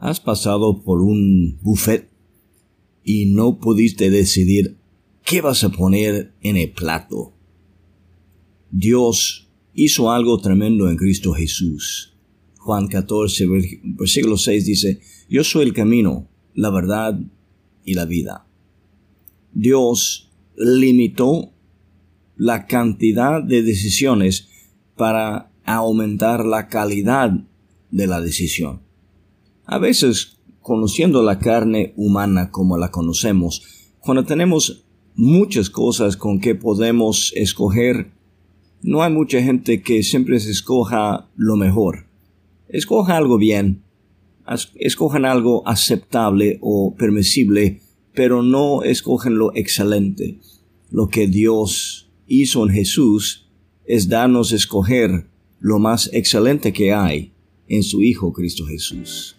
¿Has pasado por un buffet y no pudiste decidir qué vas a poner en el plato? Dios hizo algo tremendo en Cristo Jesús. Juan 14, versículo 6 dice, Yo soy el camino, la verdad y la vida. Dios limitó la cantidad de decisiones para aumentar la calidad de la decisión. A veces, conociendo la carne humana como la conocemos, cuando tenemos muchas cosas con que podemos escoger, no hay mucha gente que siempre se escoja lo mejor. Escoja algo bien, escojan algo aceptable o permisible, pero no escogen lo excelente. Lo que Dios hizo en Jesús es darnos escoger lo más excelente que hay en su Hijo Cristo Jesús.